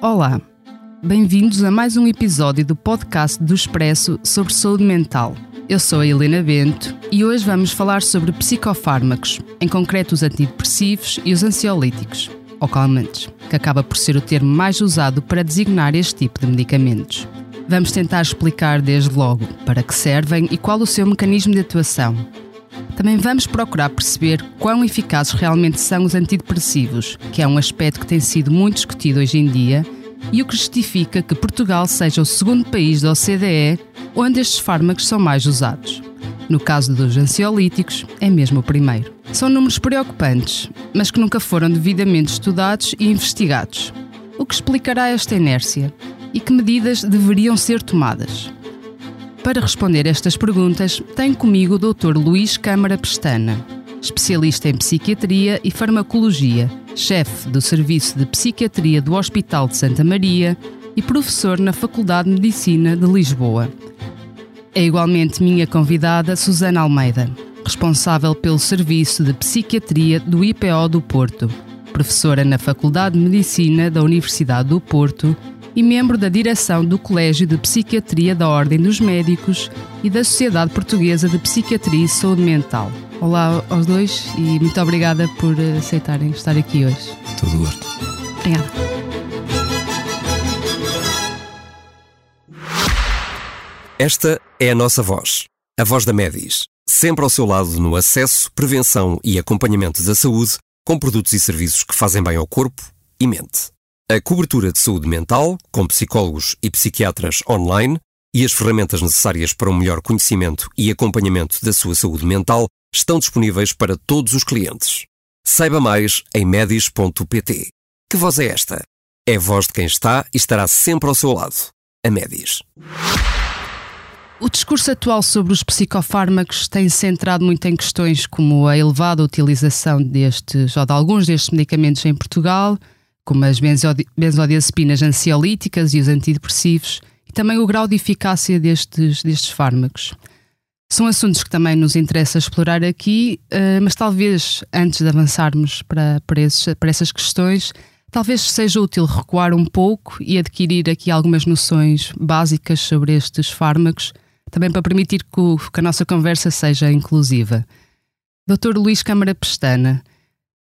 Olá, bem-vindos a mais um episódio do podcast do Expresso sobre saúde mental. Eu sou a Helena Bento e hoje vamos falar sobre psicofármacos, em concreto os antidepressivos e os ansiolíticos, ou calmantes, que acaba por ser o termo mais usado para designar este tipo de medicamentos. Vamos tentar explicar desde logo para que servem e qual o seu mecanismo de atuação. Também vamos procurar perceber quão eficazes realmente são os antidepressivos, que é um aspecto que tem sido muito discutido hoje em dia, e o que justifica que Portugal seja o segundo país da OCDE onde estes fármacos são mais usados. No caso dos ansiolíticos, é mesmo o primeiro. São números preocupantes, mas que nunca foram devidamente estudados e investigados. O que explicará esta inércia e que medidas deveriam ser tomadas? Para responder estas perguntas, tenho comigo o Dr. Luís Câmara Pestana, especialista em psiquiatria e farmacologia, chefe do Serviço de Psiquiatria do Hospital de Santa Maria e professor na Faculdade de Medicina de Lisboa. É igualmente minha convidada Susana Almeida, responsável pelo Serviço de Psiquiatria do IPO do Porto, professora na Faculdade de Medicina da Universidade do Porto e membro da direção do Colégio de Psiquiatria da Ordem dos Médicos e da Sociedade Portuguesa de Psiquiatria e Saúde Mental. Olá aos dois e muito obrigada por aceitarem estar aqui hoje. Todo gosto. Obrigada. Esta é a nossa voz, a voz da Medis, sempre ao seu lado no acesso, prevenção e acompanhamento da saúde, com produtos e serviços que fazem bem ao corpo e mente. A cobertura de saúde mental, com psicólogos e psiquiatras online, e as ferramentas necessárias para um melhor conhecimento e acompanhamento da sua saúde mental estão disponíveis para todos os clientes. Saiba mais em medis.pt. Que voz é esta? É a voz de quem está e estará sempre ao seu lado. A Medis. O discurso atual sobre os psicofármacos tem centrado muito em questões como a elevada utilização destes ou de alguns destes medicamentos em Portugal, como as benzodi- benzodiazepinas ansiolíticas e os antidepressivos, e também o grau de eficácia destes, destes fármacos. São assuntos que também nos interessa explorar aqui, eh, mas talvez antes de avançarmos para, para, esses- para essas questões, talvez seja útil recuar um pouco e adquirir aqui algumas noções básicas sobre estes fármacos, também para permitir que, o- que a nossa conversa seja inclusiva. Dr. Luís Câmara Pestana,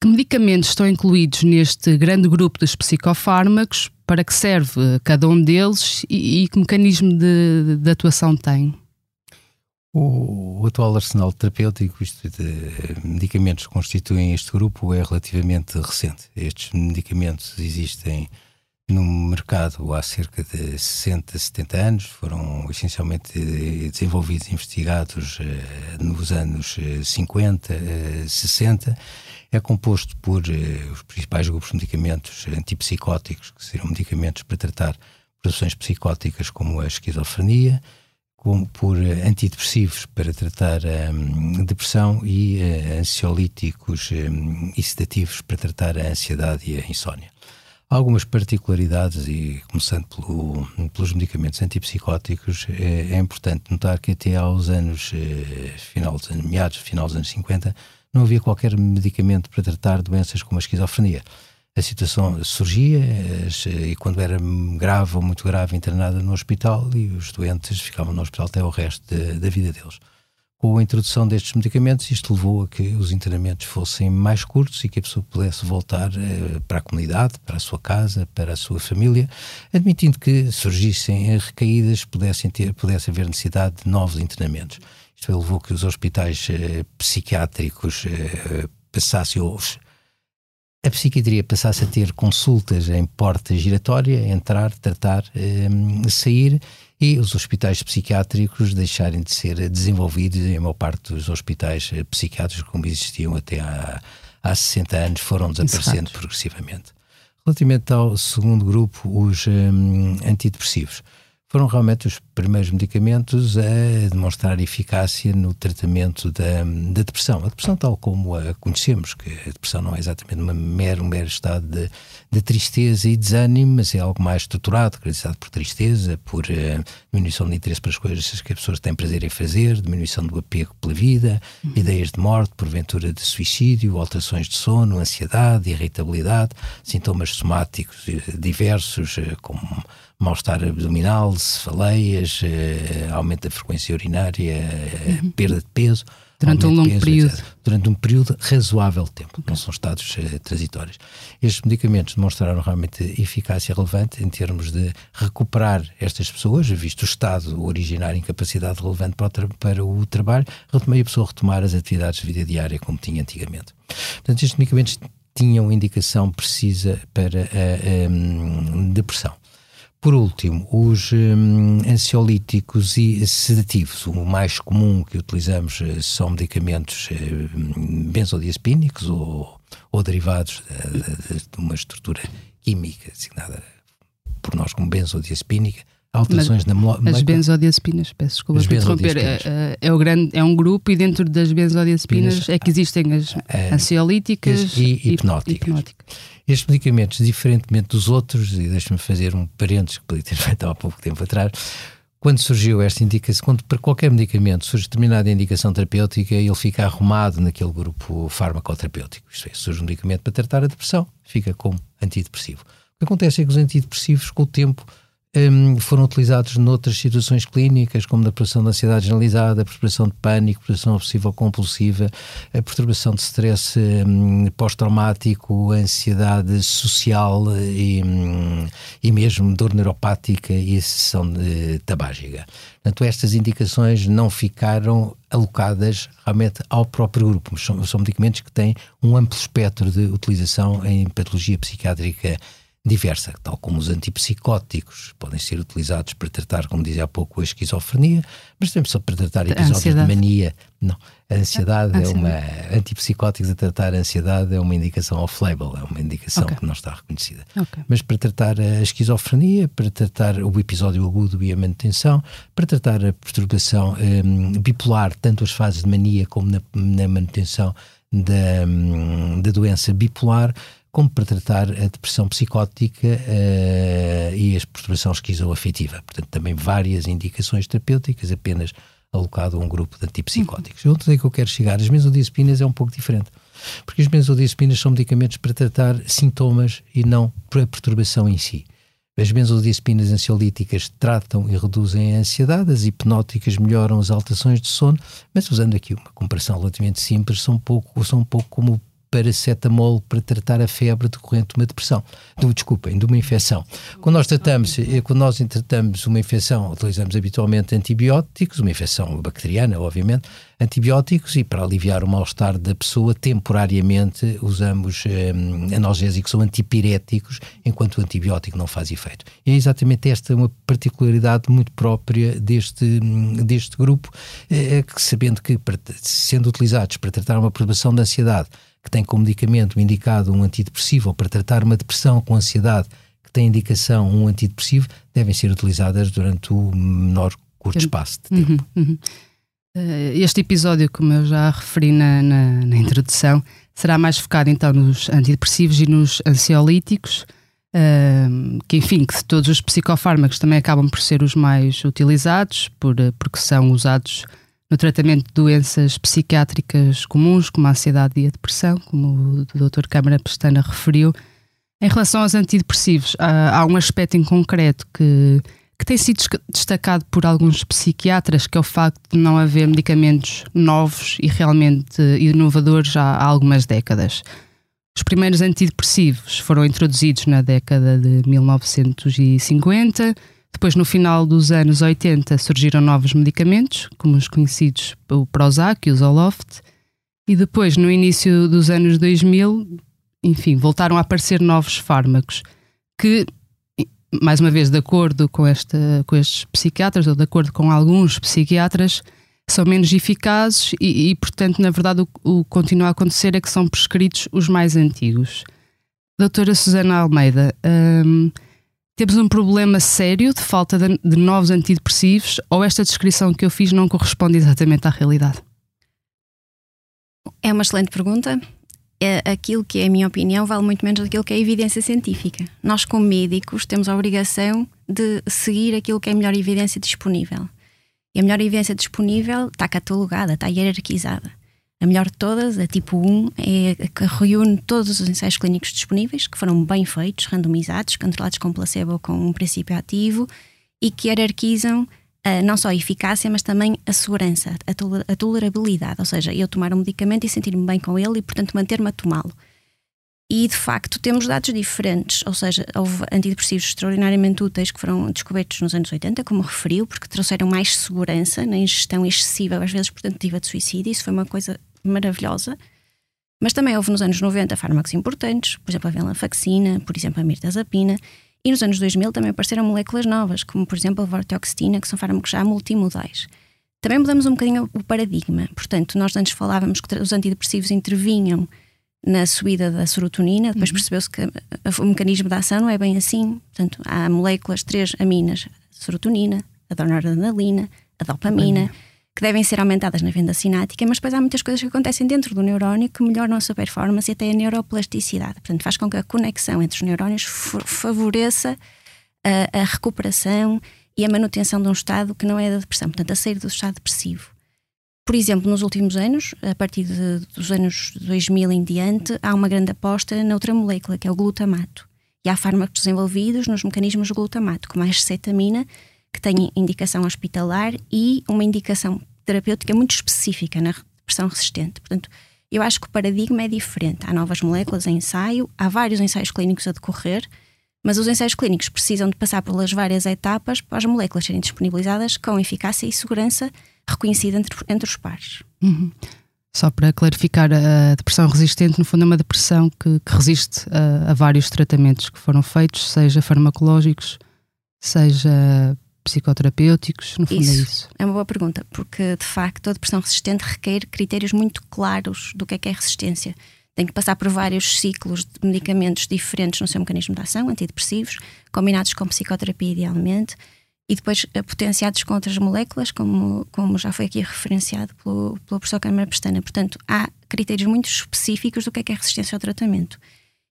que medicamentos estão incluídos neste grande grupo dos psicofármacos? Para que serve cada um deles e, e que mecanismo de, de atuação tem? O, atual arsenal terapêutico, isto de medicamentos que constituem este grupo, é relativamente recente. Estes medicamentos existem no mercado há cerca de 60, 70 anos, foram essencialmente desenvolvidos e investigados eh, nos anos eh, 50, eh, 60. É composto por eh, os principais grupos de medicamentos antipsicóticos, que seriam medicamentos para tratar produções psicóticas como a esquizofrenia, como por eh, antidepressivos para tratar a depressão e eh, ansiolíticos eh, e sedativos para tratar a ansiedade e a insónia. Há algumas particularidades e, começando pelo, pelos medicamentos antipsicóticos, é, é importante notar que até aos anos, eh, final dos anos, meados, final dos anos 50, não havia qualquer medicamento para tratar doenças como a esquizofrenia. A situação surgia e quando era grave ou muito grave internada no hospital e os doentes ficavam no hospital até o resto da- da vida deles. Com a introdução destes medicamentos, isto levou a que os internamentos fossem mais curtos e que a pessoa pudesse voltar eh, para a comunidade, para a sua casa, para a sua família, admitindo que surgissem recaídas, pudessem ter, pudesse haver necessidade de novos internamentos. Isto levou que os hospitais eh, psiquiátricos eh, passassem a psiquiatria passasse a ter consultas em porta giratória, entrar, tratar, eh, sair, e os hospitais psiquiátricos deixarem de ser desenvolvidos em maior parte dos hospitais eh, psiquiátricos como existiam até há, há 60 anos foram desaparecendo progressivamente. Relativamente ao segundo grupo, os hum, antidepressivos foram realmente os primeiros medicamentos a demonstrar eficácia no tratamento da, da, depressão. A depressão, tal como a conhecemos, que a depressão não é exatamente uma mero, um mero estado de, de tristeza e desânimo, mas é algo mais estruturado, caracterizado por tristeza, por uh, diminuição de interesse para as coisas que as pessoas têm prazer em fazer, diminuição do apego pela vida, uhum. ideias de morte, porventura de suicídio, alterações de sono, ansiedade, irritabilidade, sintomas somáticos eh, diversos, uh, como mal-estar abdominal, cefaleias, uh, aumento da frequência urinária, uh, perda de peso. Durante um longo peso, período. Etc. Durante um período razoável de tempo, não são estados uh, transitórios. Estes medicamentos demonstraram realmente eficácia relevante em termos de recuperar estas pessoas, visto o estado originário incapacidade relevante para o, para o trabalho, retomei a pessoa a retomar as atividades de vida diária como tinha antigamente. Portanto, estes medicamentos tinham indicação precisa para a, a depressão. Por último, os hum, ansiolíticos e sedativos. O mais comum que utilizamos eh, são medicamentos hum, benzodiazepínicos ou, ou derivados de, de, de, uma estrutura química designada por nós como benzodiazepínica. Alterações Mas, na molécula. As benzodiazepinas, peço desculpa por interromper, é, é, o grande, é um grupo e dentro das benzodiazepinas é que existem as É, ansiolíticas e hipnóticas. hipnóticas. Estes medicamentos, diferentemente dos outros, e deixe-me fazer um parênteses que podia ter feito há pouco tempo atrás, quando surgiu esta indicação, quando para qualquer medicamento surge determinada indicação terapêutica, ele fica arrumado naquele grupo farmacoterapêutico. Isto é, surge um medicamento para tratar a depressão, fica como antidepressivo. O que acontece é que os antidepressivos, com o tempo, um, foram utilizados noutras situações clínicas, como perturbação da ansiedade generalizada, perturbação de pânico, perturbação obsessiva-compulsiva, a perturbação de stress um, pós-traumático, ansiedade social e, um, e mesmo dor neuropática e excessão de tabágica. Portanto, estas indicações não ficaram alocadas realmente ao próprio grupo, são, são medicamentos que têm um amplo espectro de utilização em patologia psiquiátrica diversa, tal como os antipsicóticos podem ser utilizados para tratar, como dizia há pouco, a esquizofrenia, mas também só para tratar episódios ansiedade. de mania. Não, a ansiedade A- é uma. ansiedade. Antipsicóticos a tratar a ansiedade é uma indicação off-label, é uma indicação Ok. que não está reconhecida. Ok. Mas para tratar a esquizofrenia, para tratar o episódio agudo e a manutenção, para tratar a perturbação hum, bipolar, tanto as fases de mania como na, na manutenção da, da doença bipolar, como para tratar a depressão psicótica eh, e a perturbação esquizoafetiva. Portanto, também várias indicações terapêuticas, apenas alocado a um grupo de antipsicóticos. Onde é que eu quero chegar? As benzodiazepinas é um pouco diferente. Porque as benzodiazepinas são medicamentos para tratar sintomas e não para a perturbação em si. As benzodiazepinas ansiolíticas tratam e reduzem a ansiedade, as hipnóticas melhoram as alterações de sono, mas usando aqui uma comparação relativamente simples, são um pouco, são um pouco como paracetamol para tratar a febre decorrente de uma depressão, de, desculpem, de uma infecção. Quando nós tratamos, eh, quando nós tratamos uma infecção, utilizamos habitualmente antibióticos, uma infecção bacteriana, obviamente, antibióticos e para aliviar o mal-estar da pessoa, temporariamente usamos eh, analgésicos ou antipiréticos, enquanto o antibiótico não faz efeito. E é exatamente esta uma particularidade muito própria deste, deste grupo, eh, que sabendo que, sendo utilizados para tratar uma perturbação da ansiedade, que tem como medicamento indicado um antidepressivo, ou para tratar uma depressão com ansiedade, que tem indicação um antidepressivo, devem ser utilizadas durante o menor curto Tempo. espaço de tempo. Uhum, uhum. Eh, Este episódio, como eu já referi na, na- na introdução, será mais focado então nos antidepressivos e nos ansiolíticos, ehm, que enfim, que todos os psicofármacos também acabam por ser os mais utilizados, por, eh, porque são usados no tratamento de doenças psiquiátricas comuns, como a ansiedade e a depressão, como o Dr. Câmara Pestana referiu. Em relação aos antidepressivos, há, há um aspecto em concreto que, que tem sido destacado por alguns psiquiatras, que é o facto de não haver medicamentos novos e realmente inovadores há algumas décadas. Os primeiros antidepressivos foram introduzidos na década de 1950. Depois, no final dos anos 80, surgiram novos medicamentos, como os conhecidos o Prozac e o Zoloft. E depois, no início dos anos 2000, enfim, voltaram a aparecer novos fármacos que, mais uma vez, de acordo com, esta, com estes psiquiatras, ou de acordo com alguns psiquiatras, são menos eficazes e, e portanto, na verdade, o, que continua a acontecer é que são prescritos os mais antigos. Doutora Susana Almeida, hum, temos um problema sério de falta de, de novos antidepressivos ou esta descrição que eu fiz não corresponde exatamente à realidade? É uma excelente pergunta. É, aquilo que é a minha opinião vale muito menos do que é a evidência científica. Nós, como médicos, temos a obrigação de seguir aquilo que é a melhor evidência disponível. E a melhor evidência disponível está catalogada, está hierarquizada. A melhor de todas, a tipo 1, é a que reúne todos os ensaios clínicos disponíveis, que foram bem feitos, randomizados, controlados com placebo com um princípio ativo, e que hierarquizam não só a eficácia, mas também a segurança, a, tolerabilidade. Ou seja, eu tomar um medicamento e sentir-me bem com ele e, portanto, manter-me a tomá-lo. E de facto temos dados diferentes, ou seja, houve antidepressivos extraordinariamente úteis que foram descobertos nos anos 80, como referiu, porque trouxeram mais segurança na ingestão excessiva, às vezes tentativa de suicídio, isso foi uma coisa maravilhosa. Mas também houve nos anos 90 fármacos importantes, por exemplo a venlafaxina, por exemplo a mirtazapina, e nos anos 2000 também apareceram moléculas novas, como por exemplo a vortioxetina, que são fármacos já multimodais. Também mudamos um bocadinho o paradigma. Portanto, nós antes falávamos que os antidepressivos intervinham na subida da serotonina, depois uhum. percebeu-se que o mecanismo da ação não é bem assim. Portanto, há moléculas, três aminas, a serotonina, a noradrenalina, a dopamina, uhum. Que devem ser aumentadas na venda sinática, mas depois há muitas coisas que acontecem dentro do neurónio que melhoram a sua performance e até a neuroplasticidade. Portanto, faz com que a conexão entre os neurónios favoreça a, a recuperação e a manutenção de um estado que não é da depressão, portanto, a sair do estado depressivo. Por exemplo, nos últimos anos, a partir de, dos anos 2000 em diante, há uma grande aposta na outra molécula, que é o glutamato. E há fármacos desenvolvidos nos mecanismos glutamato, como a acetamina, que tem indicação hospitalar e uma indicação terapêutica muito específica na depressão resistente. Portanto, eu acho que o paradigma é diferente. Há novas moléculas em ensaio, há vários ensaios clínicos a decorrer, mas os ensaios clínicos precisam de passar pelas várias etapas para as moléculas serem disponibilizadas com eficácia e segurança reconhecida entre, entre os pares. Uhum. Só para clarificar, a depressão resistente, no fundo, é uma depressão que, que resiste a, a, vários tratamentos que foram feitos, seja farmacológicos, seja psicoterapêuticos, no fundo é isso, é isso. É uma boa pergunta, porque de facto a depressão resistente requer critérios muito claros do que é que é resistência. Tem que passar por vários ciclos de medicamentos diferentes no seu mecanismo de ação, antidepressivos, combinados com psicoterapia idealmente, e depois eh, potenciados com outras moléculas, como, como já foi aqui referenciado pelo, pelo professor Câmara Pestana. Portanto, há critérios muito específicos do que é, que é resistência ao tratamento.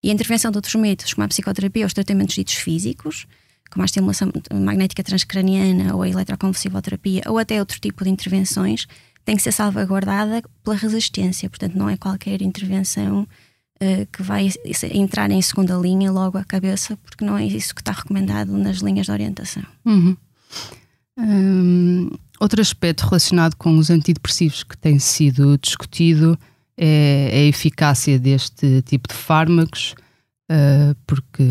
E a intervenção de outros métodos, como a psicoterapia ou os tratamentos ditos físicos, como a estimulação magnética transcraniana ou a eletroconvulsivoterapia, ou até outro tipo de intervenções, tem que ser salvaguardada pela resistência. Portanto, não é qualquer intervenção uh, que vai entrar em segunda linha logo à cabeça, porque não é isso que está recomendado nas linhas de orientação. Uhum. Um, outro aspecto relacionado com os antidepressivos que tem sido discutido é a eficácia deste tipo de fármacos, uh, porque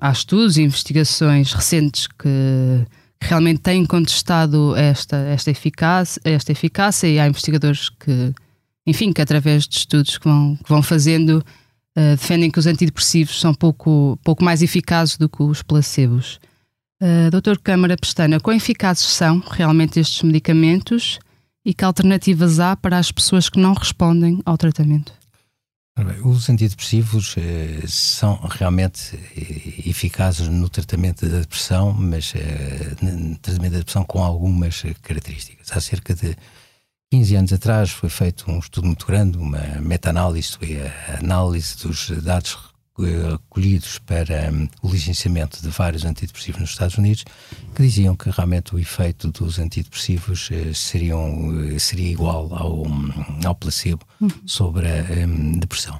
há estudos e investigações recentes que realmente têm contestado esta, esta, eficácia, esta eficácia e há investigadores que, enfim, que através de estudos que vão, que vão fazendo, uh, defendem que os antidepressivos são pouco, pouco mais eficazes do que os placebos. Uh, Doutor Câmara Pestana, quão eficazes são realmente estes medicamentos e que alternativas há para as pessoas que não respondem ao tratamento? Os antidepressivos eh, são realmente eh, eficazes no tratamento da depressão, mas eh, no tratamento da depressão com algumas características. Há cerca de 15 anos atrás foi feito um estudo muito grande, uma meta-análise, a análise dos dados recolhidos para um, o licenciamento de vários antidepressivos nos Estados Unidos, que diziam que realmente o efeito dos antidepressivos uh, seriam, uh, seria igual ao, um, ao placebo sobre a um, depressão.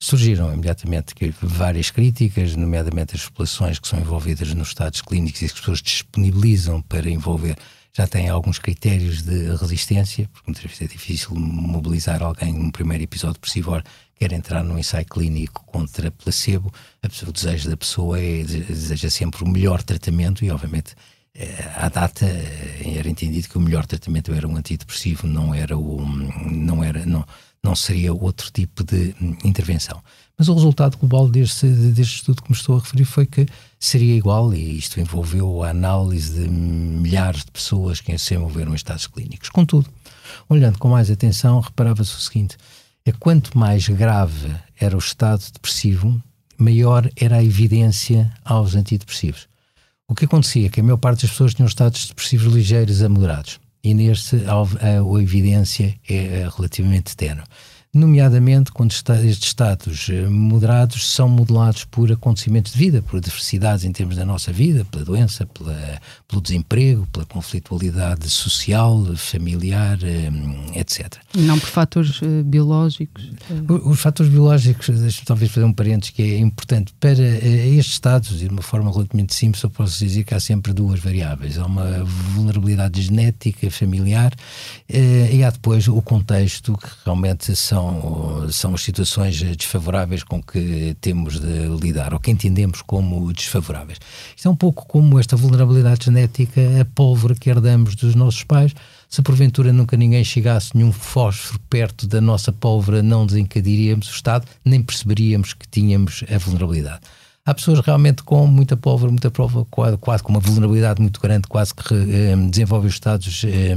Surgiram imediatamente várias críticas, nomeadamente as populações que são envolvidas nos estados clínicos e as pessoas disponibilizam para envolver já têm alguns critérios de resistência, porque muitas vezes é difícil mobilizar alguém num primeiro episódio depressivo, quer entrar num ensaio clínico contra placebo, pessoa, o desejo da pessoa é, deseja sempre o melhor tratamento e, obviamente, eh, à data eh, era entendido que o melhor tratamento era um antidepressivo, não era o, não era, não, não seria outro tipo de intervenção. Mas o resultado global deste, deste estudo que me estou a referir foi que seria igual, e isto envolveu a análise de milhares de pessoas que se envolveram em estados clínicos. Contudo, Olhando com mais atenção, reparava-se o seguinte: é quanto mais grave era o estado depressivo, maior era a evidência aos antidepressivos. O que acontecia é que a maior parte das pessoas tinham estados depressivos ligeiros a moderados, e neste a, a, a evidência é relativamente tenue nomeadamente quando estes estados eh, moderados são modelados por acontecimentos de vida, por adversidades em termos da nossa vida, pela doença, pela, pelo desemprego, pela conflitualidade social, familiar, eh, etc. Não por fatores uh, biológicos? Os fatores biológicos, deixa-me talvez fazer um parênteses que é importante. Para estes estados, de uma forma relativamente simples, eu posso dizer que há sempre duas variáveis. Há uma vulnerabilidade genética, familiar, e há depois o contexto, que realmente são são, são as situações desfavoráveis com que temos de lidar, ou que entendemos como desfavoráveis. Isto é um pouco como esta vulnerabilidade genética, a pólvora que herdamos dos nossos pais. Se porventura nunca ninguém chegasse nenhum fósforo perto da nossa pólvora, não desencadearíamos o estado, nem perceberíamos que tínhamos a vulnerabilidade. Há pessoas realmente com muita pólvora, muita prova, quase, quase com uma vulnerabilidade muito grande, quase que eh, desenvolvem os estados eh,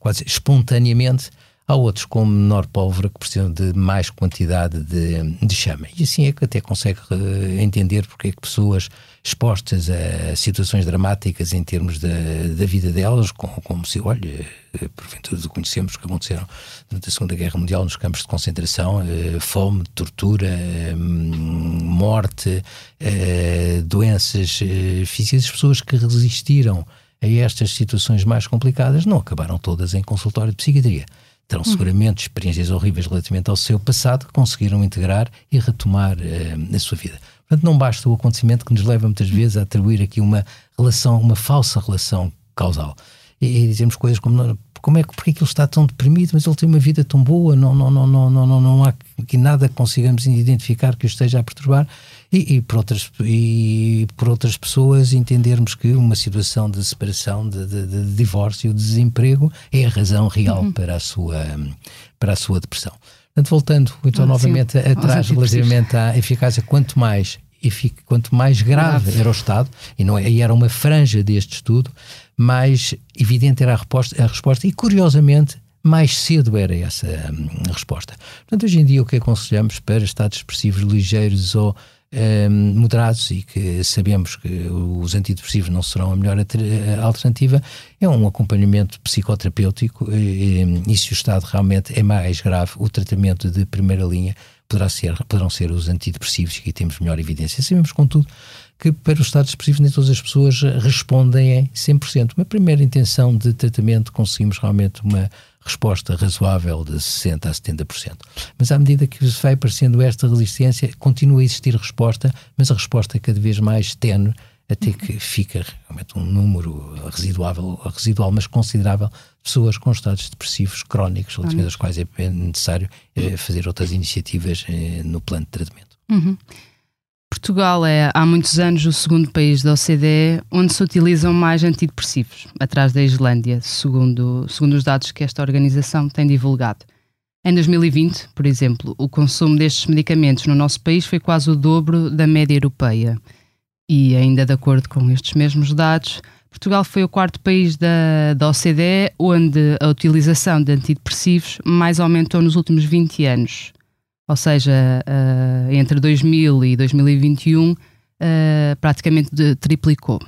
quase espontaneamente Há outros com menor pólvora que precisam de mais quantidade de, de chama. E assim é que até consegue uh, entender porque é que pessoas expostas a situações dramáticas em termos da, da vida delas, como, como se, olha, uh, porventura conhecemos que aconteceram durante a Segunda Guerra Mundial nos campos de concentração, uh, fome, tortura, morte, doenças físicas, pessoas que resistiram a estas situações mais complicadas não acabaram todas em consultório de psiquiatria terão seguramente experiências horríveis relativamente ao seu passado que conseguiram integrar e retomar uh, a sua vida. Portanto, não basta o acontecimento que nos leva muitas vezes a atribuir aqui uma relação, uma falsa relação causal. E, e dizemos coisas como como é que porque é que ele está tão deprimido, mas ele tem uma vida tão boa, não, não, não, não, não, não, não há que nada consigamos identificar que o esteja a perturbar e, e, por outras, e por outras pessoas entendermos que uma situação de separação, de, de, de divórcio, de desemprego é a razão real uhum. para, a sua, para a sua depressão. Portanto, voltando então ah, novamente sim. atrás relativamente à eficácia, quanto mais quanto mais grave era o estado, e, não, é, e era uma franja deste estudo, mais evidente era a resposta, a resposta e curiosamente mais cedo era essa hum, resposta. Portanto, hoje em dia o que aconselhamos para estados expressivos ligeiros ou um, moderados e que sabemos que os antidepressivos não serão a melhor alternativa, é um acompanhamento psicoterapêutico e, e, se o estado realmente é mais grave, o tratamento de primeira linha poderá ser, poderão ser os antidepressivos, e temos melhor evidência. Sabemos, contudo, que para os estados depressivos nem todas as pessoas respondem em 100%. Uma primeira intenção de tratamento conseguimos realmente uma resposta razoável de 60% a 70%. Mas à medida que se vai aparecendo esta resistência, continua a existir resposta, mas a resposta é cada vez mais tenue, até que fica realmente um número residuável, residual, mas considerável, de pessoas com estados depressivos crónicos, relativamente aos quais é necessário eh, fazer outras iniciativas eh, no plano de tratamento. Uhum. Portugal é há muitos anos o segundo país da OCDE onde se utilizam mais antidepressivos, atrás da Islândia, segundo, segundo os dados que esta organização tem divulgado. Em 2020, por exemplo, o consumo destes medicamentos no nosso país foi quase o dobro da média europeia. E, ainda de acordo com estes mesmos dados, Portugal foi o quarto país da, da OCDE onde a utilização de antidepressivos mais aumentou nos últimos 20 anos ou seja, uh, entre 2000 e 2021 uh, eh, praticamente de, triplicou.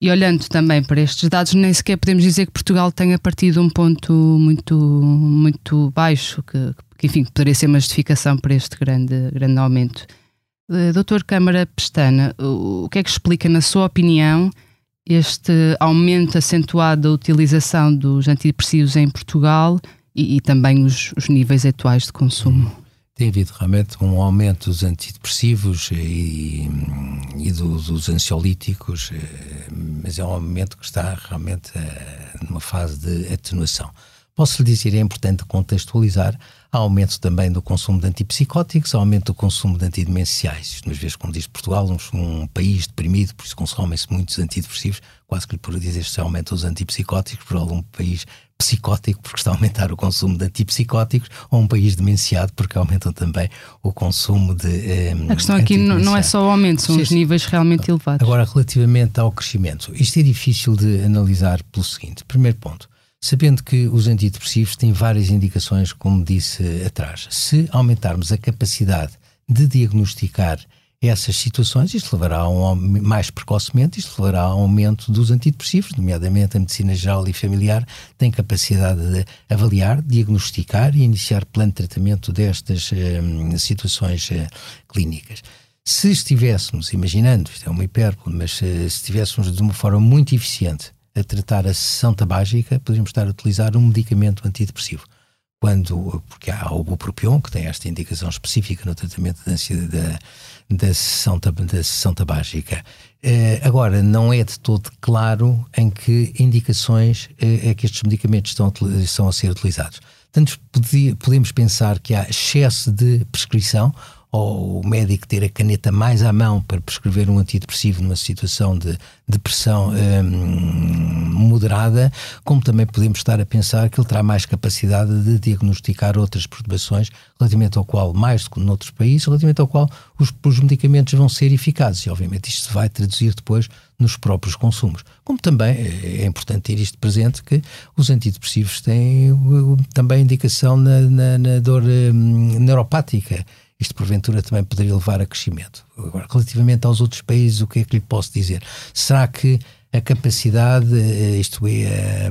E olhando também para estes dados, nem sequer podemos dizer que Portugal tenha partido um ponto muito, muito baixo, que, que enfim, poderia ser uma justificação para este grande, grande aumento. Uh, Doutor Câmara Pestana, o, o que é que explica, na sua opinião, este aumento acentuado da utilização dos antidepressivos em Portugal e, e também os, os níveis atuais de consumo? Tem havido realmente um aumento dos antidepressivos e, e dos, dos ansiolíticos, eh, mas é um aumento que está realmente eh, numa fase de atenuação. Posso lhe dizer, é importante contextualizar, há aumento também do consumo de antipsicóticos, há aumento do consumo de antidemenciais. Isto, às vezes, como diz Portugal, um, um país deprimido, por isso consomem-se muitos antidepressivos, quase que lhe por dizer se aumenta os antipsicóticos, por algum país psicótico, porque está a aumentar o consumo de antipsicóticos, ou um país demenciado, porque aumentam também o consumo de. Um, a questão aqui não é só o aumento, são Sim, os níveis realmente elevados. Agora, relativamente ao crescimento, isto é difícil de analisar pelo seguinte: primeiro ponto. Sabendo que os antidepressivos têm várias indicações, como disse atrás. Se aumentarmos a capacidade de diagnosticar essas situações, isto levará a um, mais precocemente, isto levará a um aumento dos antidepressivos, nomeadamente a medicina geral e familiar tem capacidade de avaliar, diagnosticar e iniciar plano de tratamento destas hum, situações uh, clínicas. Se estivéssemos, imaginando, isto é uma hipérbole, mas se, se estivéssemos de uma forma muito eficiente a tratar a sessão tabágica, poderíamos estar a utilizar um medicamento antidepressivo quando, porque há o bupropion, que tem esta indicação específica no tratamento da, da, da, sessão, da sessão tabágica. Eh, agora, não é de todo claro em que indicações eh, é que estes medicamentos estão, estão a ser utilizados. Portanto, podemos pensar que há excesso de prescrição ou o médico ter a caneta mais à mão para prescrever um antidepressivo numa situação de depressão hum, moderada, como também podemos estar a pensar que ele terá mais capacidade de diagnosticar outras perturbações, relativamente ao qual, mais do que noutros países, relativamente ao qual os, os medicamentos vão ser eficazes. E, obviamente, isto vai traduzir depois nos próprios consumos. Como também é, é importante ter isto presente que os antidepressivos têm também indicação na, na, na dor hum, neuropática isto porventura também poderia levar a crescimento. Agora, relativamente aos outros países, o que é que lhe posso dizer? Será que a capacidade, eh, isto é,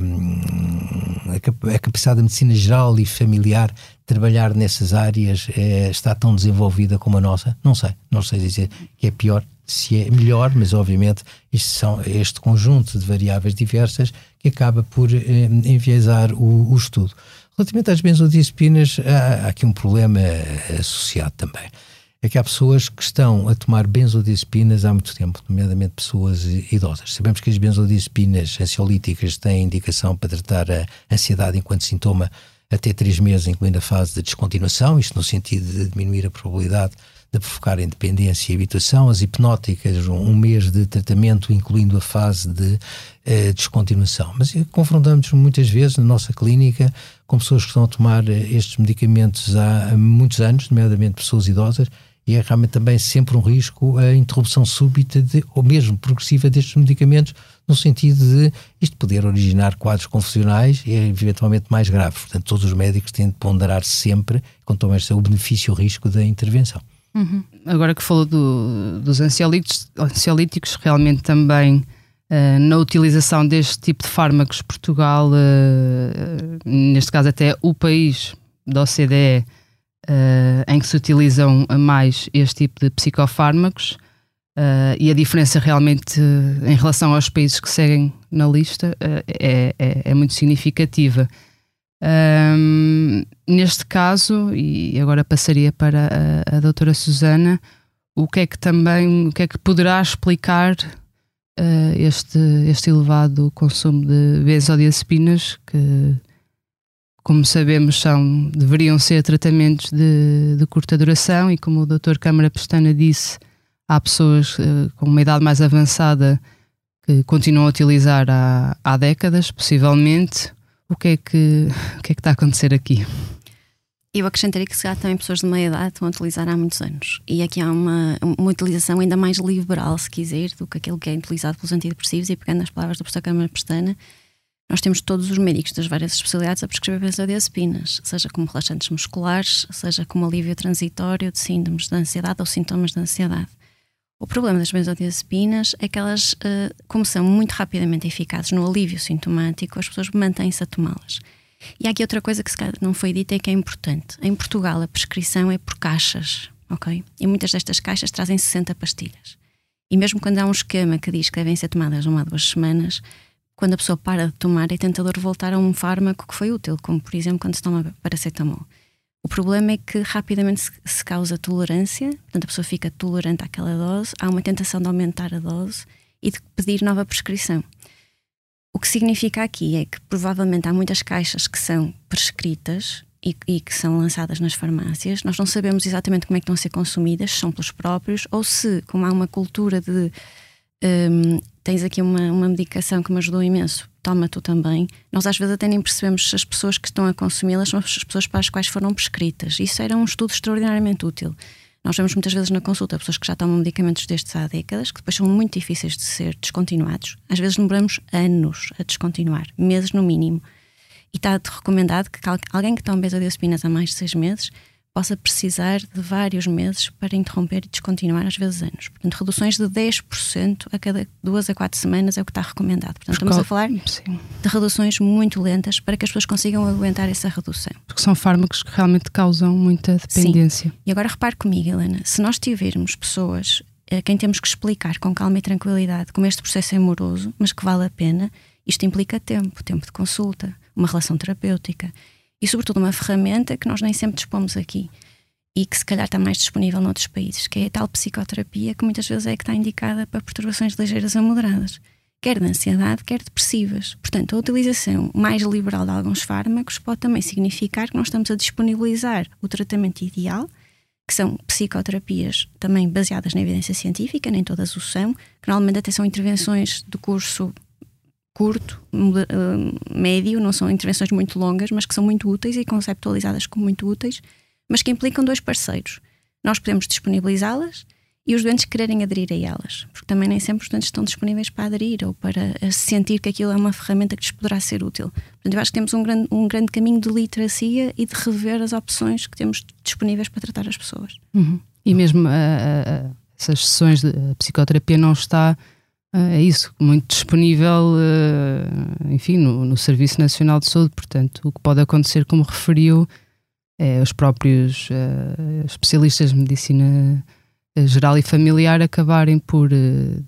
a capacidade da medicina geral e familiar trabalhar nessas áreas é, está tão desenvolvida como a nossa? Não sei, não sei dizer que é pior, se é melhor, mas obviamente isto são este conjunto de variáveis diversas que acaba por eh, enviesar o, o estudo. Relativamente às benzodiazepinas, há, há aqui um problema associado também. É que há pessoas que estão a tomar benzodiazepinas há muito tempo, nomeadamente pessoas idosas. Sabemos que as benzodiazepinas ansiolíticas têm indicação para tratar a ansiedade enquanto sintoma até três meses, incluindo a fase de descontinuação, isto no sentido de diminuir a probabilidade de provocar independência e habituação, as hipnóticas, um mês de tratamento, incluindo a fase de uh, descontinuação. Mas confrontamos muitas vezes na nossa clínica com pessoas que estão a tomar eh, estes medicamentos há muitos anos, nomeadamente pessoas idosas, e é realmente também sempre um risco a interrupção súbita de, ou mesmo progressiva destes medicamentos, no sentido de isto poder originar quadros confusionais e eventualmente mais graves. Portanto, todos os médicos têm de ponderar sempre, quanto mais o benefício e o risco da intervenção. Uhum. Agora que falou do, dos ansiolíticos, ansiolíticos, realmente também uh, na utilização deste tipo de fármacos, Portugal, uh, neste caso até o país da OCDE, em que se utilizam mais este tipo de psicofármacos, e a diferença realmente em relação aos países que seguem na lista é, é, é muito significativa. Um, neste caso, e agora passaria para a, a doutora Susana, o que é que também, o que é que poderá explicar uh, este, este elevado consumo de benzodiazepinas que, como sabemos, são, deveriam ser tratamentos de, de curta duração e como o doutor Câmara Pestana disse, há pessoas uh, com uma idade mais avançada que continuam a utilizar há, há décadas, possivelmente, o que é que, o que, é que está a acontecer aqui? Eu acrescentaria que se há também pessoas de meia idade estão a utilizar há muitos anos. E aqui há uma, uma utilização ainda mais liberal, se quiser, do que aquilo que é utilizado pelos antidepressivos. E pegando nas palavras do professor Câmara Pestana, nós temos todos os médicos das várias especialidades a prescrever benzodiazepinas, seja como relaxantes musculares, seja como alívio transitório de síndromes de ansiedade ou sintomas de ansiedade. O problema das benzodiazepinas é que elas, uh, como são muito rapidamente eficazes no alívio sintomático, as pessoas mantêm-se a tomá-las. E há aqui outra coisa que se calhar não foi dita e que é importante. Em Portugal a prescrição é por caixas, ok? E muitas destas caixas trazem 60 pastilhas. E mesmo quando há um esquema que diz que devem ser tomadas uma a duas semanas, quando a pessoa para de tomar é tentador voltar a um fármaco que foi útil, como por exemplo quando se toma paracetamol. O problema é que rapidamente se, causa tolerância, portanto a pessoa fica tolerante àquela dose, há uma tentação de aumentar a dose e de pedir nova prescrição. O que significa aqui é que provavelmente há muitas caixas que são prescritas e, e, que são lançadas nas farmácias. Nós não sabemos exatamente como é que estão a ser consumidas, se são pelos próprios ou se, como há uma cultura de um, tens aqui uma, uma medicação que me ajudou imenso, toma tu também. Nós às vezes até nem percebemos se as pessoas que estão a consumi-las são as pessoas para as quais foram prescritas. Isso era um estudo extraordinariamente útil. Nós vemos muitas vezes na consulta pessoas que já tomam medicamentos destes há décadas, que depois são muito difíceis de ser descontinuados. Às vezes demoramos anos a descontinuar, meses no mínimo. E está recomendado que alguém que toma benzodiazepinas há mais de seis meses possa precisar de vários meses para interromper e descontinuar, às vezes anos. Portanto, reduções de 10% a cada duas a quatro semanas é o que está recomendado. Portanto, estamos a falar Sim. de reduções muito lentas para que as pessoas consigam aguentar essa redução. Porque são fármacos que realmente causam muita dependência. Sim. E agora repare comigo, Helena, se nós tivermos pessoas a quem temos que explicar com calma e tranquilidade como este processo é moroso, mas que vale a pena, isto implica tempo, tempo de consulta, uma relação terapêutica e, sobretudo, uma ferramenta que nós nem sempre dispomos aqui e que se calhar está mais disponível noutros países, que é a tal psicoterapia que muitas vezes é que está indicada para perturbações ligeiras a moderadas, quer de ansiedade, quer depressivas. Portanto, a utilização mais liberal de alguns fármacos pode também significar que nós estamos a disponibilizar o tratamento ideal, que são psicoterapias também baseadas na evidência científica, nem todas o são, que normalmente até são intervenções de curso curto, uh, médio, não são intervenções muito longas, mas que são muito úteis e conceptualizadas como muito úteis, mas que implicam dois parceiros. Nós podemos disponibilizá-las e os doentes quererem aderir a elas, porque também nem sempre os doentes estão disponíveis para aderir ou para sentir que aquilo é uma ferramenta que lhes poderá ser útil. Portanto, eu acho que temos um grande, um grande caminho de literacia e de rever as opções que temos disponíveis para tratar as pessoas. Uhum. E mesmo uh, uh, essas sessões de psicoterapia não está é isso, muito disponível, eh, enfim, no, no, Serviço Nacional de Saúde. Portanto, o que pode acontecer, como referiu, é os próprios uh, especialistas de medicina eh, geral e familiar acabarem por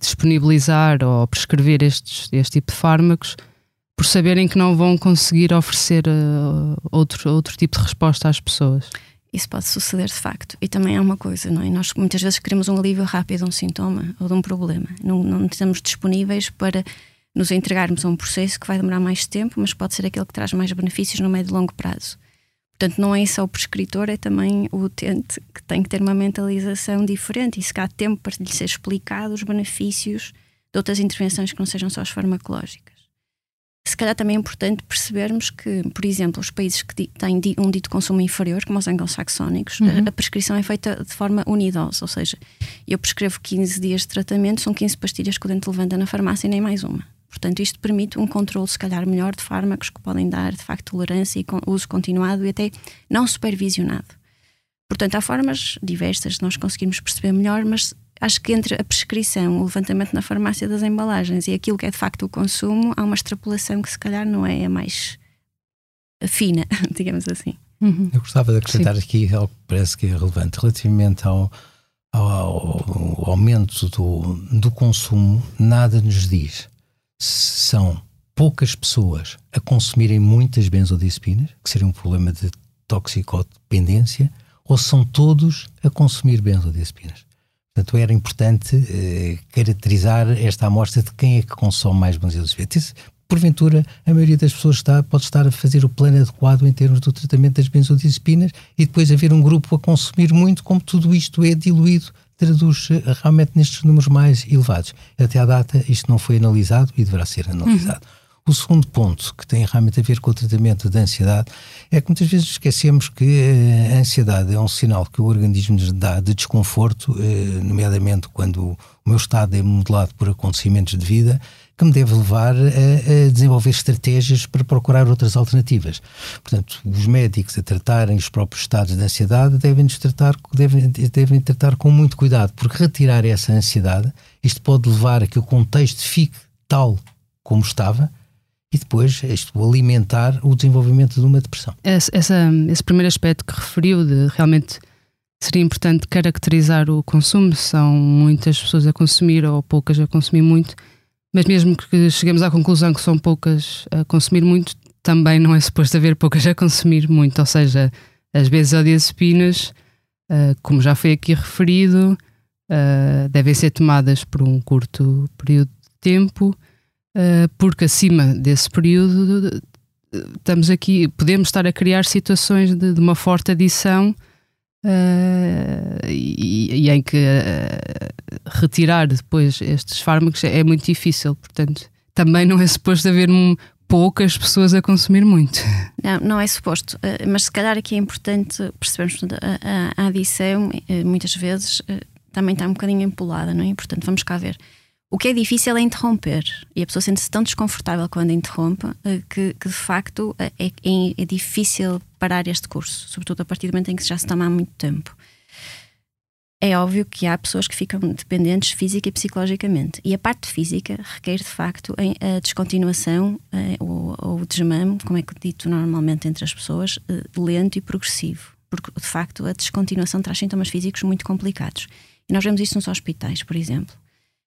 disponibilizar ou prescrever estes, este tipo de fármacos por saberem que não vão conseguir oferecer outro, outro tipo de resposta às pessoas. Isso pode suceder de facto. E também é uma coisa, não é? Nós muitas vezes queremos um alívio rápido de um sintoma ou de um problema. Não, não estamos disponíveis para nos entregarmos a um processo que vai demorar mais tempo, mas pode ser aquele que traz mais benefícios no médio e longo prazo. Portanto, não é só o prescritor, é também o utente que tem que ter uma mentalização diferente e se há tempo para lhe ser explicado os benefícios de outras intervenções que não sejam só as farmacológicas se calhar também é importante percebermos que, por exemplo, os países que têm um dito consumo inferior, como os anglo-saxónicos, uhum. a, prescrição é feita de forma unidosa, ou seja, eu prescrevo 15 dias de tratamento, são 15 pastilhas que o dente levanta na farmácia e nem mais uma. Portanto, isto permite um controle, se calhar, melhor de fármacos que podem dar, de facto, tolerância e uso continuado e até não supervisionado. Portanto, há formas diversas de nós conseguirmos perceber melhor, mas acho que entre a prescrição, o levantamento na farmácia das embalagens e aquilo que é de facto o consumo, há uma extrapolação que se calhar não é a mais fina, digamos assim. Uhum. Eu gostava de acrescentar Sim. aqui algo que parece que é relevante relativamente ao, ao, ao aumento do, do consumo, nada nos diz se são poucas pessoas a consumirem muitas benzodiazepinas, que seria um problema de toxicodependência, ou são todos a consumir benzodiazepinas. Portanto, era importante eh, caracterizar esta amostra de quem é que consome mais benzodiazepinas. Porventura, a maioria das pessoas está, pode estar a fazer o plano adequado em termos do tratamento das benzodiazepinas e depois haver um grupo a consumir muito, como tudo isto é diluído, traduz eh, realmente nestes números mais elevados. Até à data, isto não foi analisado e deverá ser analisado. O segundo ponto, que tem realmente a ver com o tratamento da ansiedade, é que muitas vezes esquecemos que eh, a ansiedade é um sinal que o organismo nos dá de desconforto, eh, nomeadamente quando o meu estado é modelado por acontecimentos de vida, que me deve levar a, desenvolver estratégias para procurar outras alternativas. Portanto, os médicos a tratarem os próprios estados de ansiedade devem tratar, devem, devem tratar com muito cuidado, porque retirar essa ansiedade, isto pode levar a que o contexto fique tal como estava, e depois isto alimentar o desenvolvimento de uma depressão. Esse, essa, esse primeiro aspecto que referiu de realmente seria importante caracterizar o consumo, são muitas pessoas a consumir ou poucas a consumir muito, mas mesmo que cheguemos à conclusão que são poucas a consumir muito, também não é suposto haver poucas a consumir muito, ou seja, as benzodiazepinas, uh, como já foi aqui referido, uh, devem ser tomadas por um curto período de tempo porque acima desse período estamos aqui, podemos estar a criar situações de, de uma forte adição uh, e, e, em que uh, retirar depois estes fármacos é muito difícil, portanto também não é suposto haver um, poucas pessoas a consumir muito. Não, não é suposto, mas se calhar aqui é importante percebermos a, a, a adição muitas vezes também está um bocadinho empolada, não é? Portanto, vamos cá ver O que é difícil é interromper. E a pessoa sente-se tão desconfortável quando interrompe eh, que, que de facto é, é, é, difícil parar este curso, sobretudo a partir do momento em que já se toma há muito tempo. É óbvio que há pessoas que ficam dependentes física e psicologicamente. E a parte física requer, de facto, a descontinuação eh, ou, o desmame, como é que dito normalmente entre as pessoas, eh, lento e progressivo. Porque, de facto, a descontinuação traz sintomas físicos muito complicados. E nós vemos isso nos hospitais, por exemplo.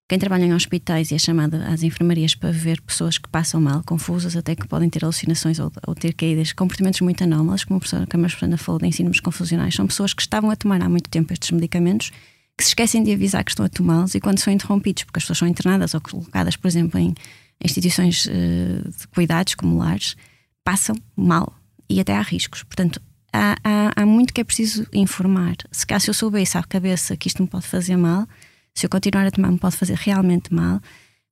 Quem trabalha em hospitais e é chamado às enfermarias para ver pessoas que passam mal, confusas, até que podem ter alucinações ou, ou ter caídas, comportamentos muito anómalos, como a professora Camargo falou de ensinos confusionais, são pessoas que estavam a tomar há muito tempo estes medicamentos, que se esquecem de avisar que estão a tomá-los e quando são interrompidos, porque as pessoas são internadas ou colocadas, por exemplo, em instituições uh, de cuidados como lares, passam mal e até há riscos. Portanto, há, há, há muito que é preciso informar. Se caso eu soubesse à cabeça que isto me pode fazer mal, se eu continuar a tomar, me pode fazer realmente mal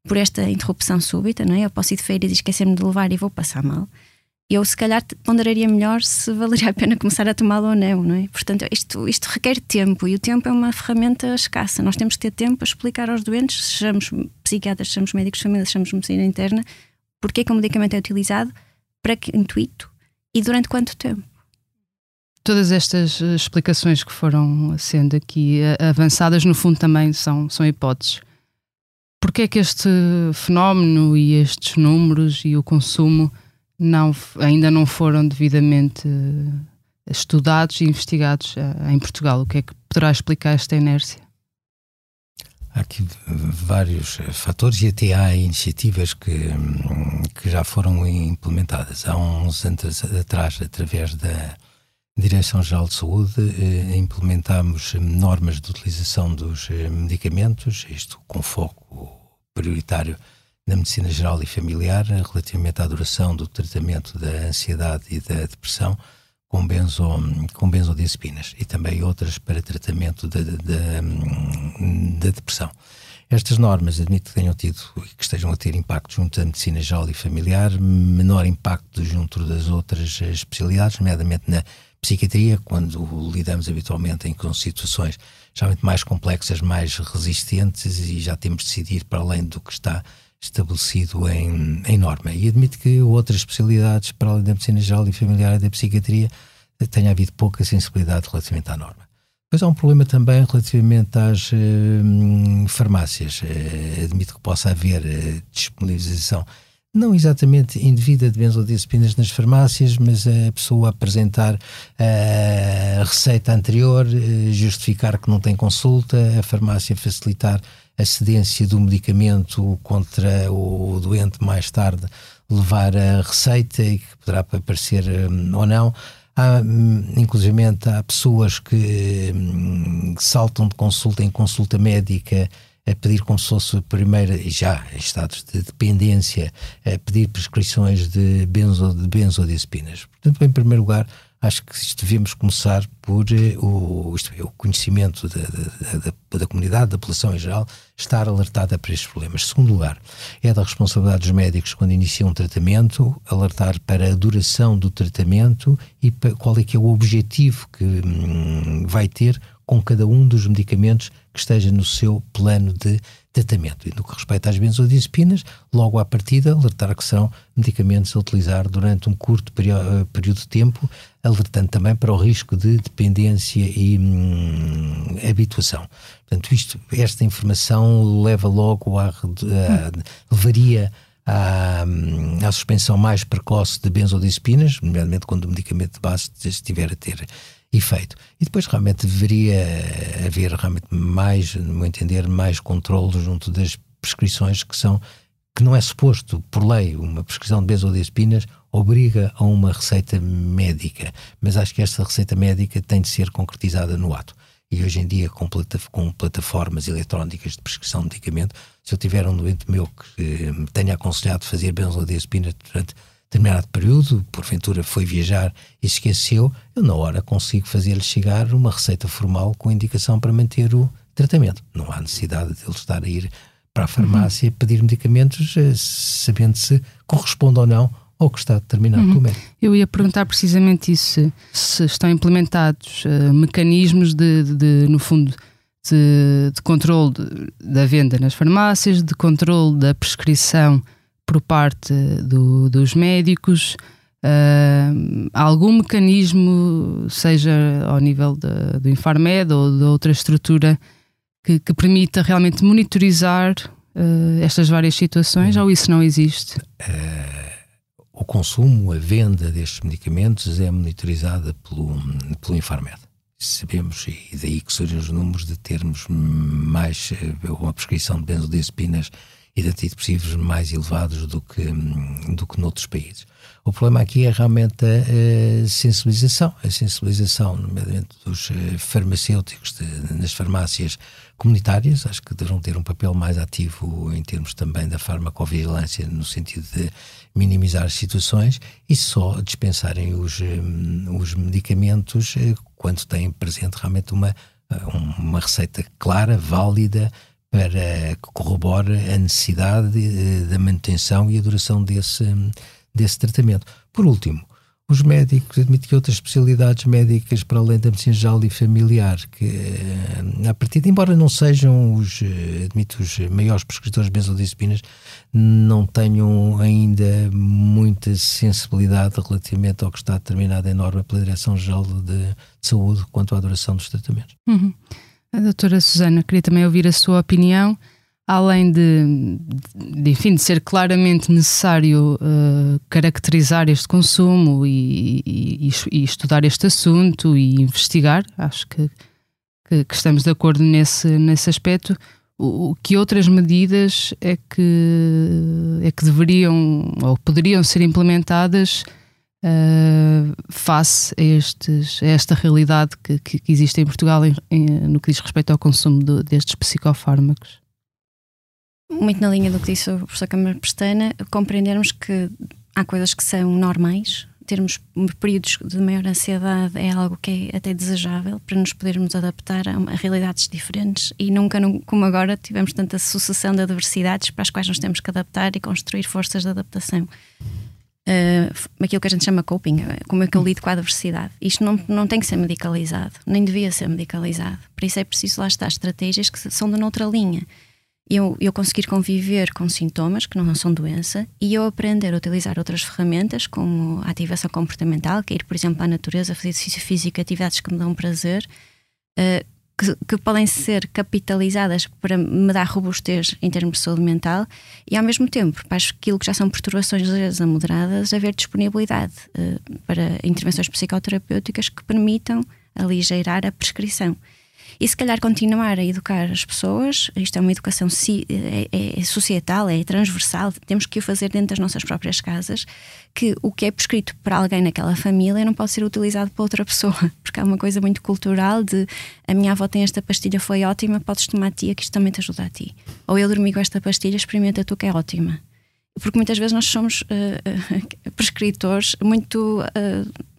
por esta interrupção súbita, não é? Eu posso ir de férias e esquecer-me de levar e vou passar mal. Eu, se calhar, ponderaria melhor se valeria a pena começar a tomá-lo ou não, não é? Portanto, isto, isto requer tempo e o tempo é uma ferramenta escassa. Nós temos que ter tempo para explicar aos doentes, sejamos psiquiatras, sejamos médicos de família, sejamos medicina interna, porque é que o medicamento é utilizado, para que intuito e durante quanto tempo. Todas estas eh, explicações que foram sendo aqui eh, avançadas, no fundo, também são, são hipóteses. Porquê é que este fenómeno e estes números e o consumo não, ainda não foram devidamente eh, estudados e investigados em Portugal? O que é que poderá explicar esta inércia? Há aqui vários fatores e até há iniciativas que, hum, que já foram implementadas. Há uns anos atrás, através da Direção-Geral de Saúde, eh, implementamos normas de utilização dos eh, medicamentos, isto com foco prioritário na medicina geral e familiar, relativamente à duração do tratamento da ansiedade e da depressão com, benzo, com benzodiazepinas e também outras para tratamento da, depressão. Estas normas, admito que tenham tido e que estejam a ter impacto junto à medicina geral e familiar, menor impacto junto das outras especialidades, nomeadamente na psiquiatria, quando lidamos habitualmente com situações geralmente mais complexas, mais resistentes e já temos de decidir para além do que está estabelecido em, em norma. E admito que outras especialidades, para além da medicina geral e familiar e da psiquiatria, tenha havido pouca sensibilidade relativamente à norma. Mas há um problema também relativamente às uh, farmácias. Uh, admito que possa haver uh, disponibilização não exatamente indevida de benzodiazepinas nas farmácias, mas a pessoa apresentar a receita anterior, eh, justificar que não tem consulta, a farmácia facilitar a cedência do medicamento contra o doente mais tarde levar a receita e que poderá aparecer hum, ou não. Há, hum, inclusive, há pessoas que hum, saltam de consulta em consulta médica a pedir como se fosse e já em estados de dependência, a pedir prescrições de, benzo, de benzodiazepinas. Portanto, em primeiro lugar, acho que devemos começar por eh, o, é, o conhecimento da, da, da, da, comunidade, da população em geral, estar alertada para estes problemas. Segundo lugar, é da responsabilidade dos médicos, quando iniciam um tratamento, alertar para a duração do tratamento e qual é que é o objetivo que hum, vai ter com cada um dos medicamentos que esteja no seu plano de tratamento. E no que respeita às benzodiazepinas, logo à partida, alertar que são medicamentos a utilizar durante um curto período, período de tempo, alertando também para o risco de dependência e hum, habituação. Portanto, isto, esta informação leva logo a, levaria à, à, suspensão mais precoce de benzodiazepinas, nomeadamente quando o medicamento de base estiver a ter efeito. E depois realmente deveria haver realmente mais, no meu entender, mais controle junto das prescrições que são que não é suposto, por lei, uma prescrição de benzodiazepinas obriga a uma receita médica, mas acho que esta receita médica tem de ser concretizada no ato. E hoje em dia, com, plata com plataformas eletrónicas de prescrição de medicamento, se eu tiver um doente meu que me tenha aconselhado fazer benzodiazepinas durante determinado período, porventura foi viajar e esqueceu, eu na hora consigo fazer-lhe chegar uma receita formal com indicação para manter o tratamento. Não há necessidade de ele estar a ir para a farmácia uhum. pedir medicamentos, eh, sabendo se corresponde ou não ao que está determinado uhum. pelo médico. Eu ia perguntar precisamente isso, se estão implementados uh, mecanismos de, de, de, no fundo, de, de controle da venda nas farmácias, de controle da prescrição por parte do, dos médicos, uh, algum mecanismo, seja ao nível do Infarmed ou de outra estrutura, que, que permita realmente monitorizar uh, estas várias situações, ou isso não existe? Uh, o consumo, a venda destes medicamentos é monitorizada pelo, pelo Infarmed. Sabemos, e daí que surgem os números de termos mais uma prescrição de benzodiazepinas e de antidepressivos mais elevados do que, do que noutros países. O problema aqui é realmente a, a sensibilização, a sensibilização, nomeadamente dos eh, farmacêuticos de, nas farmácias comunitárias, acho que deverão ter um papel mais ativo em termos também da farmacovigilância, no sentido de minimizar as situações e só dispensarem os, eh, os medicamentos eh, quando têm presente realmente uma, uma receita clara, válida, para que corrobore a necessidade eh, da manutenção e a duração desse, desse tratamento. Por último, os médicos, admito que outras especialidades médicas para além da medicina geral e familiar, que eh, a partir de, embora não sejam os, eh, admito, os maiores prescritores de benzodiazepinas, não tenham ainda muita sensibilidade relativamente ao que está determinado em norma pela Direção-Geral de, Saúde quanto à duração dos tratamentos. Uhum. A doutora Susana, queria também ouvir a sua opinião, além de, de enfim, de ser claramente necessário uh, caracterizar este consumo e, e, e, estudar este assunto e investigar, acho que, que, que estamos de acordo nesse, nesse aspecto. O, que outras medidas é que, é que deveriam ou poderiam ser implementadas uh, face a, estes, a, esta realidade que, que, existe em Portugal em, em, no que diz respeito ao consumo de, destes psicofármacos? Muito na linha do que disse o professor Câmara Pestana, compreendermos que há coisas que são normais, termos períodos de maior ansiedade é algo que é até desejável para nos podermos adaptar a, a, realidades diferentes e nunca, como agora, tivemos tanta sucessão de adversidades para as quais nos temos que adaptar e construir forças de adaptação uh, aquilo que a gente chama coping, eh, como é que eu lido com a adversidade. Isto não, não tem que ser medicalizado, nem devia ser medicalizado. Por isso é preciso lá estar estratégias que são de noutra linha. Eu, eu conseguir conviver com sintomas que não são doença e eu aprender a utilizar outras ferramentas, como a ativação comportamental, que é ir, por exemplo, à natureza, fazer exercício físico, atividades que me dão prazer, uh, que, que, podem ser capitalizadas para me dar robustez em termos de saúde mental e, ao mesmo tempo, para aquilo que já são perturbações leves a moderadas, haver disponibilidade uh, para intervenções psicoterapêuticas que permitam aligeirar a prescrição. E se calhar continuar a educar as pessoas, isto é uma educação é, é, é societal, é transversal, temos que o fazer dentro das nossas próprias casas, que o que é prescrito para alguém naquela família não pode ser utilizado para outra pessoa, porque há uma coisa muito cultural de a minha avó tem esta pastilha, foi ótima, podes tomar tia, que isto também te ajuda a ti. Ou eu dormi com esta pastilha, experimenta tu que é ótima. Porque muitas vezes nós somos uh, uh, prescritores muito. Uh,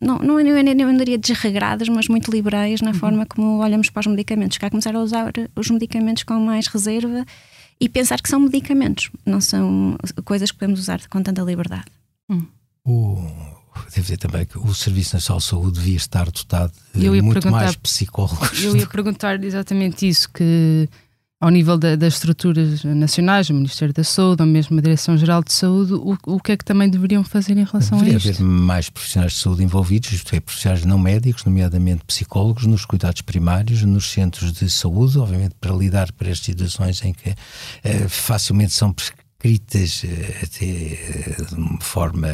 não, não, não andaria desregradas, mas muito liberais na uhum. forma como olhamos para os medicamentos. Cá começar a usar os medicamentos com mais reserva e pensar que são medicamentos, não são coisas que podemos usar com tanta liberdade. Hum. O, devo dizer também que o Serviço Nacional de Saúde devia estar dotado de muito mais psicólogos. Eu ia perguntar exatamente isso, que ao nível da, das estruturas nacionais, o Ministério da Saúde, ou mesmo a Direção-Geral de Saúde, o, o que é que também deveriam fazer em relação Deveria a isto? haver mais profissionais de saúde envolvidos, isto é, profissionais não médicos, nomeadamente psicólogos, nos cuidados primários, nos centros de saúde, obviamente para lidar para estas situações em que eh, facilmente são prescritas eh, até eh, de uma forma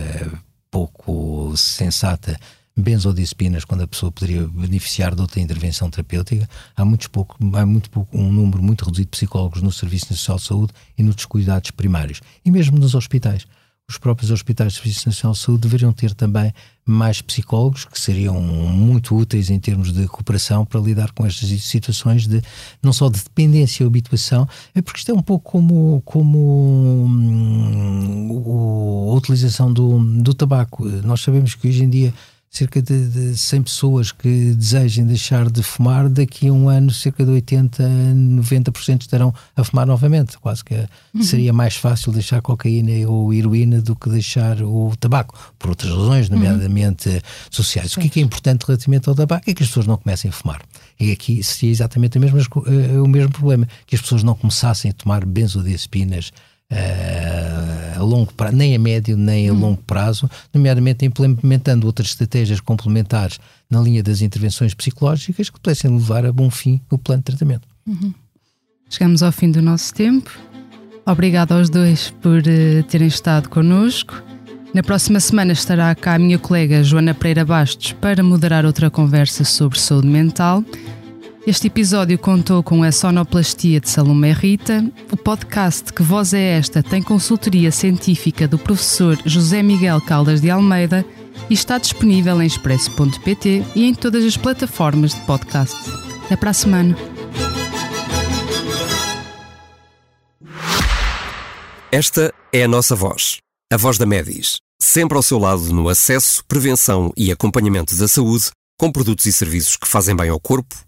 pouco sensata benzodiazepinas quando a pessoa poderia beneficiar de outra intervenção terapêutica. Há, muitos pouco, há muito pouco, um número muito reduzido de psicólogos no Serviço Nacional de Saúde e nos cuidados primários. E mesmo nos hospitais. Os próprios hospitais do Serviço Nacional de Saúde deveriam ter também mais psicólogos que seriam muito úteis em termos de cooperação para lidar com estas situações de não só de dependência ou habituação, é porque isto é um pouco como, como hum, a utilização do, do tabaco. Nós sabemos que hoje em dia cerca de, de 100 pessoas que desejem deixar de fumar, daqui a um ano cerca de 80, 90% estarão a fumar novamente. Quase que uhum. seria mais fácil deixar cocaína ou heroína do que deixar o tabaco, por outras razões, uhum. nomeadamente uhum. sociais. O que é, que é importante relativamente ao tabaco é que as pessoas não comecem a fumar. E aqui seria exatamente o mesmo, o mesmo problema, que as pessoas não começassem a tomar benzodiazepinas a longo prazo, nem a médio nem a uhum. longo prazo, nomeadamente implementando outras estratégias complementares na linha das intervenções psicológicas que pudessem levar a bom fim o plano de tratamento. Uhum. Chegamos ao fim do nosso tempo. Obrigado aos dois por uh, terem estado connosco. Na próxima semana estará cá a minha colega Joana Pereira Bastos para moderar outra conversa sobre saúde mental. Este episódio contou com a sonoplastia de Salomé Rita. O podcast Que Voz é Esta tem consultoria científica do professor José Miguel Caldas de Almeida e está disponível em expresso.pt e em todas as plataformas de podcast. Até para a semana. Esta é a nossa voz, a voz da Medis, sempre ao seu lado no acesso, prevenção e acompanhamento da saúde, com produtos e serviços que fazem bem ao corpo